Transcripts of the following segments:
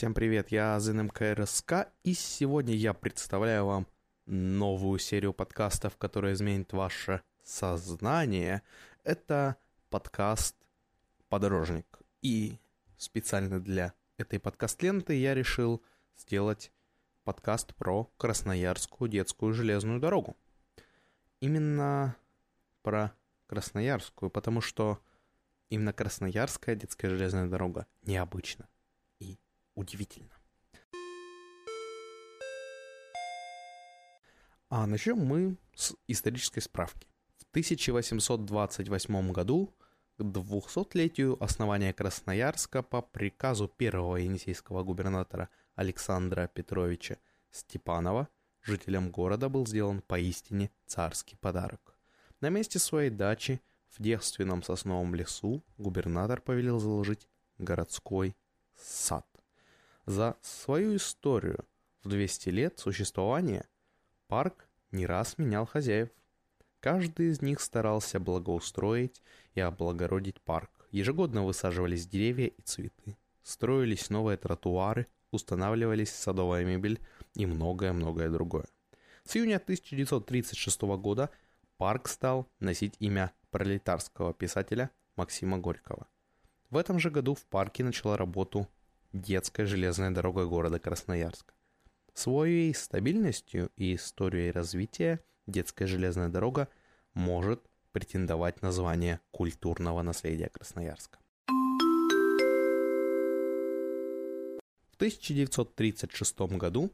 Всем привет, я ЗНМКРСК, и сегодня я представляю вам новую серию подкастов, которая изменит ваше сознание. Это подкаст «Подорожник». И специально для этой подкаст-ленты я решил сделать подкаст про Красноярскую детскую железную дорогу. Именно про Красноярскую, потому что именно Красноярская детская железная дорога необычна и удивительна. А начнем мы с исторической справки. В 1828 году к 200-летию основания Красноярска по приказу первого енисейского губернатора Александра Петровича Степанова жителям города был сделан поистине царский подарок. На месте своей дачи в девственном сосновом лесу губернатор повелел заложить городской сад. За свою историю в 200 лет существования парк не раз менял хозяев. Каждый из них старался благоустроить и облагородить парк. Ежегодно высаживались деревья и цветы, строились новые тротуары, устанавливались садовая мебель и многое-многое другое. С июня 1936 года парк стал носить имя пролетарского писателя Максима Горького. В этом же году в парке начала работу детская железная дорога города Красноярска. Своей стабильностью и историей развития детская железная дорога может претендовать на звание культурного наследия Красноярска. В 1936 году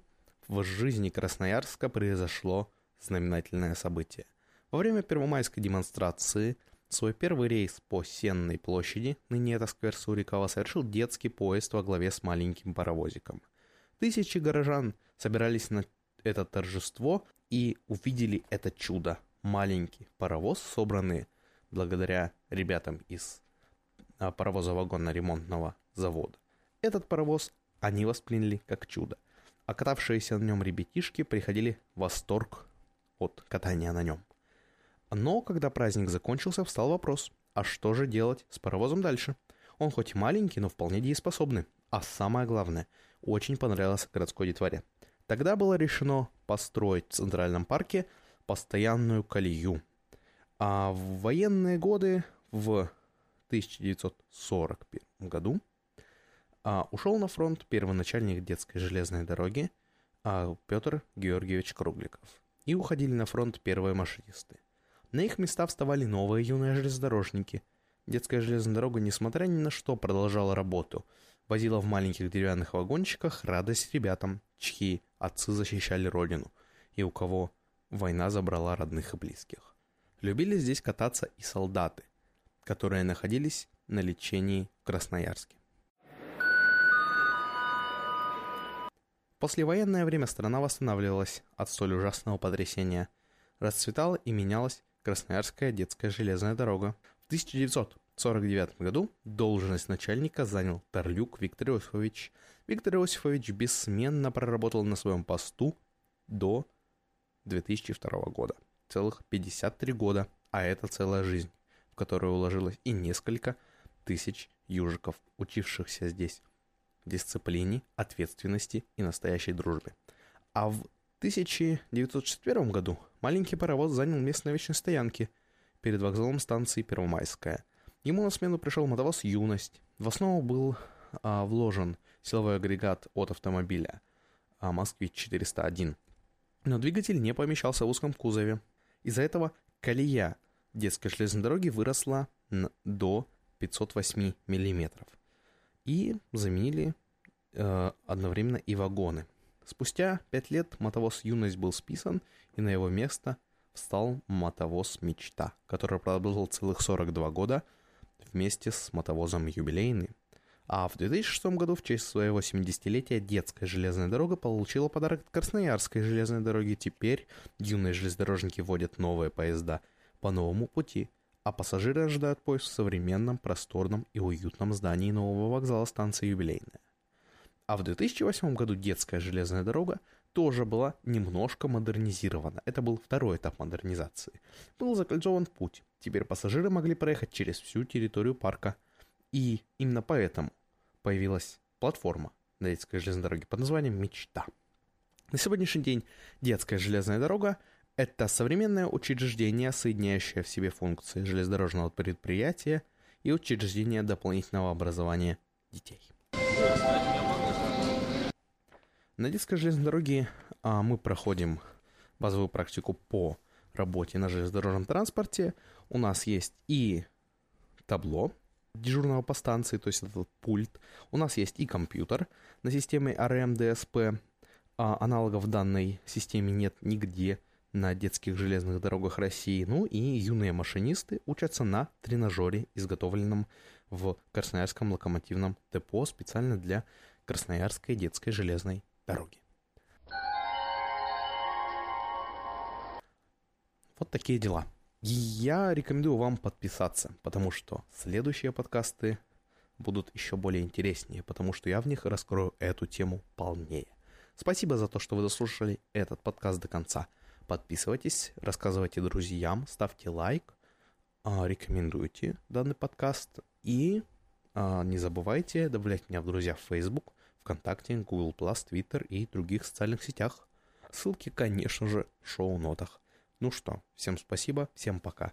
в жизни Красноярска произошло знаменательное событие. Во время первомайской демонстрации свой первый рейс по Сенной площади, ныне это сквер Сурикова, совершил детский поезд во главе с маленьким паровозиком – Тысячи горожан собирались на это торжество и увидели это чудо. Маленький паровоз, собранный благодаря ребятам из а, паровоза-вагонно-ремонтного завода. Этот паровоз они восприняли как чудо, а катавшиеся на нем ребятишки приходили в восторг от катания на нем. Но когда праздник закончился, встал вопрос, а что же делать с паровозом дальше? Он хоть и маленький, но вполне дееспособный. А самое главное, очень понравился городской детворе. Тогда было решено построить в Центральном парке постоянную колею. А в военные годы, в 1941 году, а, ушел на фронт первый начальник детской железной дороги а, Петр Георгиевич Кругликов. И уходили на фронт первые машинисты. На их места вставали новые юные железнодорожники – Детская железная дорога, несмотря ни на что, продолжала работу. Возила в маленьких деревянных вагончиках радость ребятам, чьи отцы защищали родину, и у кого война забрала родных и близких. Любили здесь кататься и солдаты, которые находились на лечении в Красноярске. Послевоенное время страна восстанавливалась от столь ужасного потрясения. Расцветала и менялась Красноярская детская железная дорога. В 1949 году должность начальника занял Тарлюк Виктор Иосифович. Виктор Иосифович бессменно проработал на своем посту до 2002 года. Целых 53 года, а это целая жизнь, в которую уложилось и несколько тысяч южиков, учившихся здесь дисциплине, ответственности и настоящей дружбе. А в 1961 году маленький паровоз занял место на вечной стоянке – перед вокзалом станции Первомайская. Ему на смену пришел мотовоз «Юность». В основу был а, вложен силовой агрегат от автомобиля а, «Москвич-401». Но двигатель не помещался в узком кузове. Из-за этого колея детской железной дороги выросла до 508 мм. И заменили э, одновременно и вагоны. Спустя 5 лет мотовоз «Юность» был списан, и на его место стал мотовоз «Мечта», который продолжил целых 42 года вместе с мотовозом «Юбилейный». А в 2006 году в честь своего 70-летия детская железная дорога получила подарок от Красноярской железной дороги. Теперь юные железнодорожники водят новые поезда по новому пути, а пассажиры ожидают поезд в современном, просторном и уютном здании нового вокзала станции «Юбилейная». А в 2008 году детская железная дорога тоже была немножко модернизирована. Это был второй этап модернизации. Был закольцован путь. Теперь пассажиры могли проехать через всю территорию парка. И именно поэтому появилась платформа на детской железной дороге под названием «Мечта». На сегодняшний день детская железная дорога – это современное учреждение, соединяющее в себе функции железнодорожного предприятия и учреждение дополнительного образования детей. На детской железной дороге а, мы проходим базовую практику по работе на железнодорожном транспорте. У нас есть и табло дежурного по станции, то есть этот пульт. У нас есть и компьютер на системе RM-DSP. А аналогов данной системе нет нигде на детских железных дорогах России. Ну и юные машинисты учатся на тренажере, изготовленном в Красноярском локомотивном депо специально для Красноярской детской железной дороги. Вот такие дела. Я рекомендую вам подписаться, потому что следующие подкасты будут еще более интереснее, потому что я в них раскрою эту тему полнее. Спасибо за то, что вы дослушали этот подкаст до конца. Подписывайтесь, рассказывайте друзьям, ставьте лайк, а, рекомендуйте данный подкаст и а, не забывайте добавлять меня в друзья в Facebook, ВКонтакте, Google+, Twitter и других социальных сетях. Ссылки, конечно же, в шоу-нотах. Ну что, всем спасибо, всем пока.